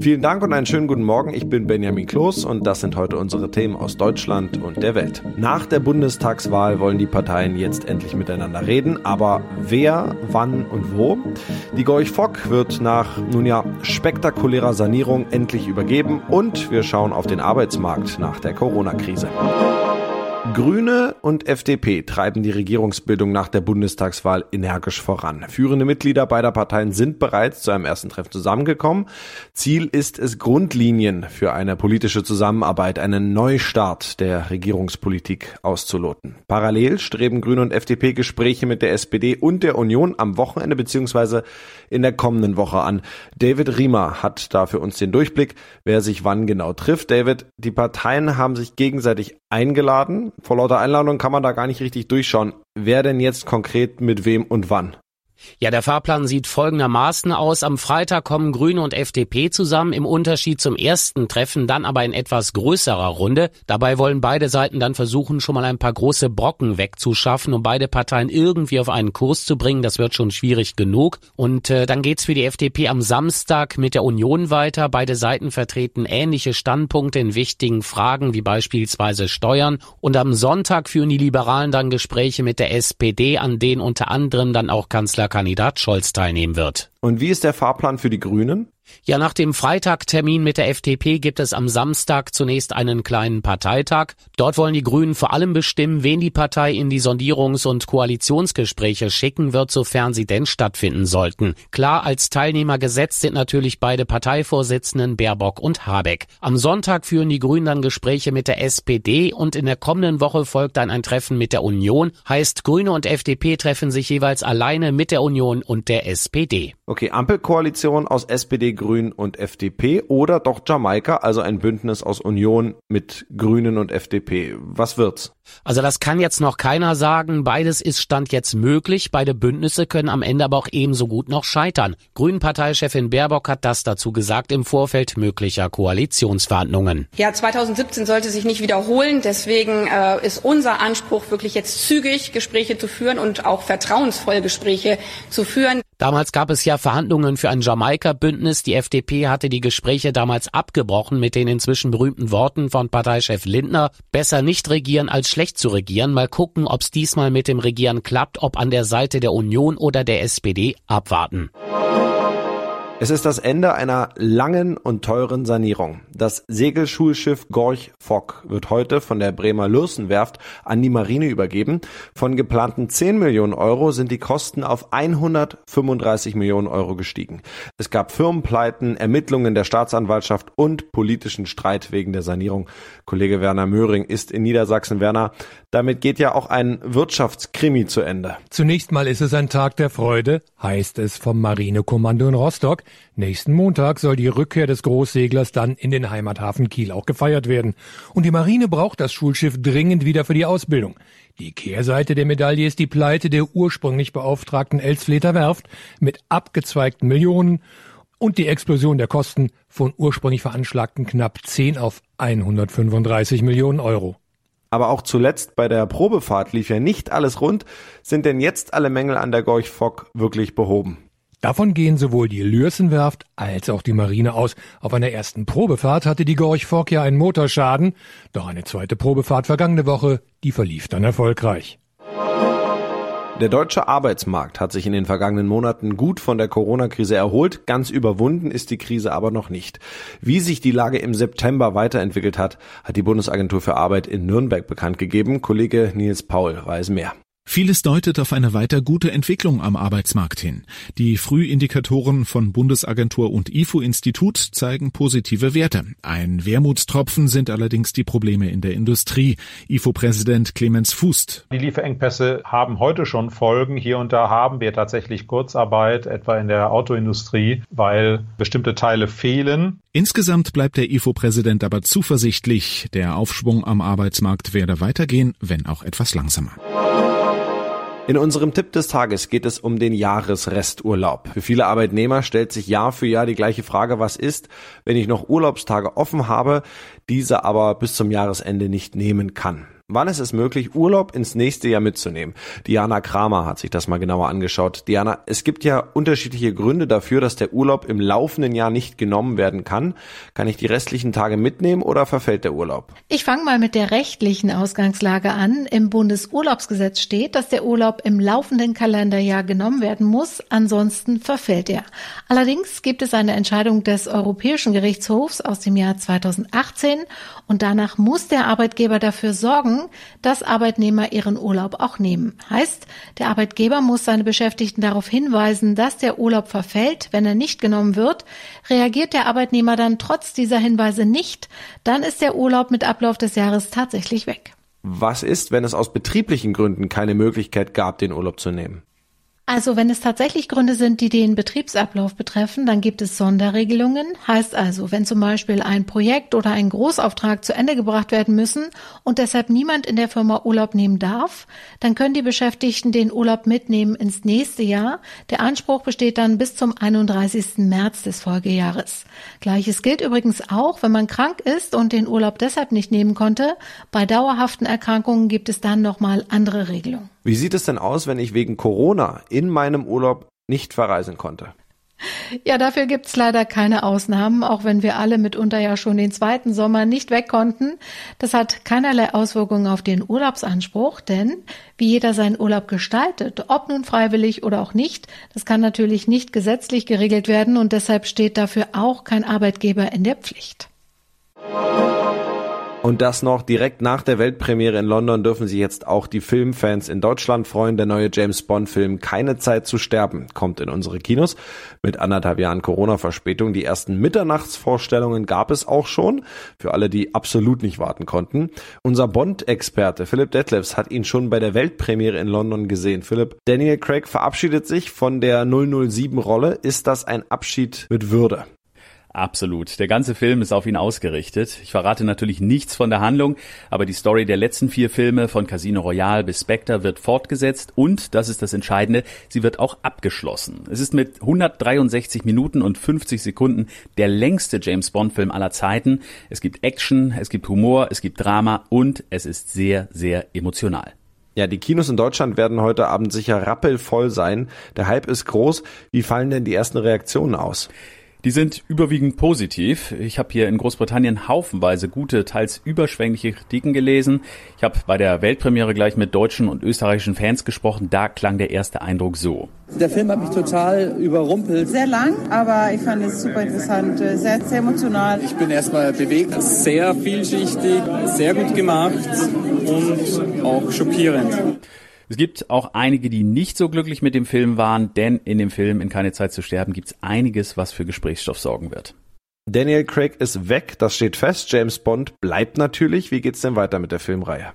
Vielen Dank und einen schönen guten Morgen. Ich bin Benjamin Kloß und das sind heute unsere Themen aus Deutschland und der Welt. Nach der Bundestagswahl wollen die Parteien jetzt endlich miteinander reden, aber wer, wann und wo? Die Gorch Fock wird nach, nun ja, spektakulärer Sanierung endlich übergeben und wir schauen auf den Arbeitsmarkt nach der Corona-Krise. Grüne und FDP treiben die Regierungsbildung nach der Bundestagswahl energisch voran. Führende Mitglieder beider Parteien sind bereits zu einem ersten Treffen zusammengekommen. Ziel ist es, Grundlinien für eine politische Zusammenarbeit, einen Neustart der Regierungspolitik auszuloten. Parallel streben Grüne und FDP Gespräche mit der SPD und der Union am Wochenende bzw. in der kommenden Woche an. David Riemer hat da für uns den Durchblick, wer sich wann genau trifft. David, die Parteien haben sich gegenseitig eingeladen vor lauter Einladung kann man da gar nicht richtig durchschauen. Wer denn jetzt konkret mit wem und wann? Ja, der Fahrplan sieht folgendermaßen aus. Am Freitag kommen Grüne und FDP zusammen, im Unterschied zum ersten Treffen, dann aber in etwas größerer Runde. Dabei wollen beide Seiten dann versuchen, schon mal ein paar große Brocken wegzuschaffen, um beide Parteien irgendwie auf einen Kurs zu bringen. Das wird schon schwierig genug. Und äh, dann geht's für die FDP am Samstag mit der Union weiter. Beide Seiten vertreten ähnliche Standpunkte in wichtigen Fragen wie beispielsweise Steuern. Und am Sonntag führen die Liberalen dann Gespräche mit der SPD, an denen unter anderem dann auch Kanzler Kandidat Scholz teilnehmen wird. Und wie ist der Fahrplan für die Grünen? Ja, nach dem Freitagtermin mit der FDP gibt es am Samstag zunächst einen kleinen Parteitag. Dort wollen die Grünen vor allem bestimmen, wen die Partei in die Sondierungs- und Koalitionsgespräche schicken wird, sofern sie denn stattfinden sollten. Klar, als Teilnehmer gesetzt sind natürlich beide Parteivorsitzenden Baerbock und Habeck. Am Sonntag führen die Grünen dann Gespräche mit der SPD und in der kommenden Woche folgt dann ein Treffen mit der Union. Heißt, Grüne und FDP treffen sich jeweils alleine mit der Union und der SPD. Okay, Ampelkoalition aus SPD, Grünen und FDP oder doch Jamaika, also ein Bündnis aus Union mit Grünen und FDP. Was wird's? Also das kann jetzt noch keiner sagen. Beides ist Stand jetzt möglich. Beide Bündnisse können am Ende aber auch ebenso gut noch scheitern. Grünen-Parteichefin Baerbock hat das dazu gesagt im Vorfeld möglicher Koalitionsverhandlungen. Ja, 2017 sollte sich nicht wiederholen. Deswegen äh, ist unser Anspruch wirklich jetzt zügig Gespräche zu führen und auch vertrauensvoll Gespräche zu führen. Damals gab es ja Verhandlungen für ein Jamaika-Bündnis. Die FDP hatte die Gespräche damals abgebrochen mit den inzwischen berühmten Worten von Parteichef Lindner. Besser nicht regieren als schlecht zu regieren. Mal gucken, ob es diesmal mit dem Regieren klappt, ob an der Seite der Union oder der SPD abwarten. Es ist das Ende einer langen und teuren Sanierung. Das Segelschulschiff Gorch Fock wird heute von der Bremer Lürsenwerft an die Marine übergeben. Von geplanten 10 Millionen Euro sind die Kosten auf 135 Millionen Euro gestiegen. Es gab Firmenpleiten, Ermittlungen der Staatsanwaltschaft und politischen Streit wegen der Sanierung. Kollege Werner Möhring ist in Niedersachsen. Werner, damit geht ja auch ein Wirtschaftskrimi zu Ende. Zunächst mal ist es ein Tag der Freude, heißt es vom Marinekommando in Rostock. Nächsten Montag soll die Rückkehr des Großseglers dann in den Heimathafen Kiel auch gefeiert werden. Und die Marine braucht das Schulschiff dringend wieder für die Ausbildung. Die Kehrseite der Medaille ist die Pleite der ursprünglich beauftragten Elsfleter Werft mit abgezweigten Millionen und die Explosion der Kosten von ursprünglich veranschlagten knapp 10 auf 135 Millionen Euro. Aber auch zuletzt bei der Probefahrt lief ja nicht alles rund. Sind denn jetzt alle Mängel an der Gorch Fock wirklich behoben? Davon gehen sowohl die Lürsenwerft als auch die Marine aus. Auf einer ersten Probefahrt hatte die Gorch Fock ja einen Motorschaden, doch eine zweite Probefahrt vergangene Woche, die verlief dann erfolgreich. Der deutsche Arbeitsmarkt hat sich in den vergangenen Monaten gut von der Corona-Krise erholt. Ganz überwunden ist die Krise aber noch nicht. Wie sich die Lage im September weiterentwickelt hat, hat die Bundesagentur für Arbeit in Nürnberg bekannt gegeben. Kollege Nils Paul weiß mehr. Vieles deutet auf eine weiter gute Entwicklung am Arbeitsmarkt hin. Die Frühindikatoren von Bundesagentur und IFO-Institut zeigen positive Werte. Ein Wermutstropfen sind allerdings die Probleme in der Industrie. IFO-Präsident Clemens Fußt. Die Lieferengpässe haben heute schon Folgen. Hier und da haben wir tatsächlich Kurzarbeit, etwa in der Autoindustrie, weil bestimmte Teile fehlen. Insgesamt bleibt der IFO-Präsident aber zuversichtlich. Der Aufschwung am Arbeitsmarkt werde weitergehen, wenn auch etwas langsamer. In unserem Tipp des Tages geht es um den Jahresresturlaub. Für viele Arbeitnehmer stellt sich Jahr für Jahr die gleiche Frage, was ist, wenn ich noch Urlaubstage offen habe, diese aber bis zum Jahresende nicht nehmen kann. Wann ist es möglich, Urlaub ins nächste Jahr mitzunehmen? Diana Kramer hat sich das mal genauer angeschaut. Diana, es gibt ja unterschiedliche Gründe dafür, dass der Urlaub im laufenden Jahr nicht genommen werden kann. Kann ich die restlichen Tage mitnehmen oder verfällt der Urlaub? Ich fange mal mit der rechtlichen Ausgangslage an. Im Bundesurlaubsgesetz steht, dass der Urlaub im laufenden Kalenderjahr genommen werden muss, ansonsten verfällt er. Allerdings gibt es eine Entscheidung des Europäischen Gerichtshofs aus dem Jahr 2018 und danach muss der Arbeitgeber dafür sorgen, dass Arbeitnehmer ihren Urlaub auch nehmen. Heißt, der Arbeitgeber muss seine Beschäftigten darauf hinweisen, dass der Urlaub verfällt, wenn er nicht genommen wird. Reagiert der Arbeitnehmer dann trotz dieser Hinweise nicht, dann ist der Urlaub mit Ablauf des Jahres tatsächlich weg. Was ist, wenn es aus betrieblichen Gründen keine Möglichkeit gab, den Urlaub zu nehmen? Also wenn es tatsächlich Gründe sind, die den Betriebsablauf betreffen, dann gibt es Sonderregelungen. Heißt also, wenn zum Beispiel ein Projekt oder ein Großauftrag zu Ende gebracht werden müssen und deshalb niemand in der Firma Urlaub nehmen darf, dann können die Beschäftigten den Urlaub mitnehmen ins nächste Jahr. Der Anspruch besteht dann bis zum 31. März des Folgejahres. Gleiches gilt übrigens auch, wenn man krank ist und den Urlaub deshalb nicht nehmen konnte. Bei dauerhaften Erkrankungen gibt es dann nochmal andere Regelungen. Wie sieht es denn aus, wenn ich wegen Corona in meinem Urlaub nicht verreisen konnte? Ja, dafür gibt's leider keine Ausnahmen, auch wenn wir alle mitunter ja schon den zweiten Sommer nicht weg konnten. Das hat keinerlei Auswirkungen auf den Urlaubsanspruch, denn wie jeder seinen Urlaub gestaltet, ob nun freiwillig oder auch nicht, das kann natürlich nicht gesetzlich geregelt werden und deshalb steht dafür auch kein Arbeitgeber in der Pflicht. Und das noch direkt nach der Weltpremiere in London dürfen sich jetzt auch die Filmfans in Deutschland freuen. Der neue James Bond-Film Keine Zeit zu sterben kommt in unsere Kinos mit anderthalb Jahren Corona-Verspätung. Die ersten Mitternachtsvorstellungen gab es auch schon für alle, die absolut nicht warten konnten. Unser Bond-Experte Philipp Detlefs hat ihn schon bei der Weltpremiere in London gesehen. Philipp, Daniel Craig verabschiedet sich von der 007-Rolle. Ist das ein Abschied mit Würde? Absolut. Der ganze Film ist auf ihn ausgerichtet. Ich verrate natürlich nichts von der Handlung, aber die Story der letzten vier Filme von Casino Royale bis Spectre wird fortgesetzt und, das ist das Entscheidende, sie wird auch abgeschlossen. Es ist mit 163 Minuten und 50 Sekunden der längste James Bond Film aller Zeiten. Es gibt Action, es gibt Humor, es gibt Drama und es ist sehr, sehr emotional. Ja, die Kinos in Deutschland werden heute Abend sicher rappelvoll sein. Der Hype ist groß. Wie fallen denn die ersten Reaktionen aus? Die sind überwiegend positiv. Ich habe hier in Großbritannien haufenweise gute, teils überschwängliche Kritiken gelesen. Ich habe bei der Weltpremiere gleich mit deutschen und österreichischen Fans gesprochen. Da klang der erste Eindruck so. Der Film hat mich total überrumpelt. Sehr lang, aber ich fand es super interessant, sehr, sehr emotional. Ich bin erstmal bewegt, sehr vielschichtig, sehr gut gemacht und auch schockierend. Es gibt auch einige, die nicht so glücklich mit dem Film waren, denn in dem Film In keine Zeit zu sterben gibt es einiges, was für Gesprächsstoff sorgen wird. Daniel Craig ist weg, das steht fest. James Bond bleibt natürlich. Wie geht's denn weiter mit der Filmreihe?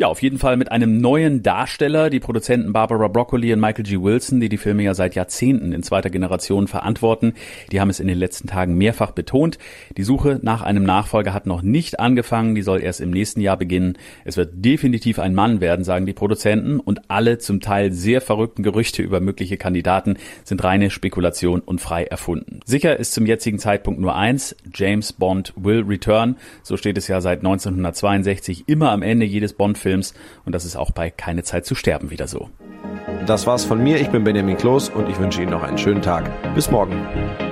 Ja, auf jeden Fall mit einem neuen Darsteller, die Produzenten Barbara Broccoli und Michael G. Wilson, die die Filme ja seit Jahrzehnten in zweiter Generation verantworten. Die haben es in den letzten Tagen mehrfach betont. Die Suche nach einem Nachfolger hat noch nicht angefangen, die soll erst im nächsten Jahr beginnen. Es wird definitiv ein Mann werden, sagen die Produzenten, und alle zum Teil sehr verrückten Gerüchte über mögliche Kandidaten sind reine Spekulation und frei erfunden. Sicher ist zum jetzigen Zeitpunkt nur eins, James Bond will return. So steht es ja seit 1962 immer am Ende jedes Bond-Films Films und das ist auch bei Keine Zeit zu sterben wieder so. Das war's von mir. Ich bin Benjamin Kloß und ich wünsche Ihnen noch einen schönen Tag. Bis morgen.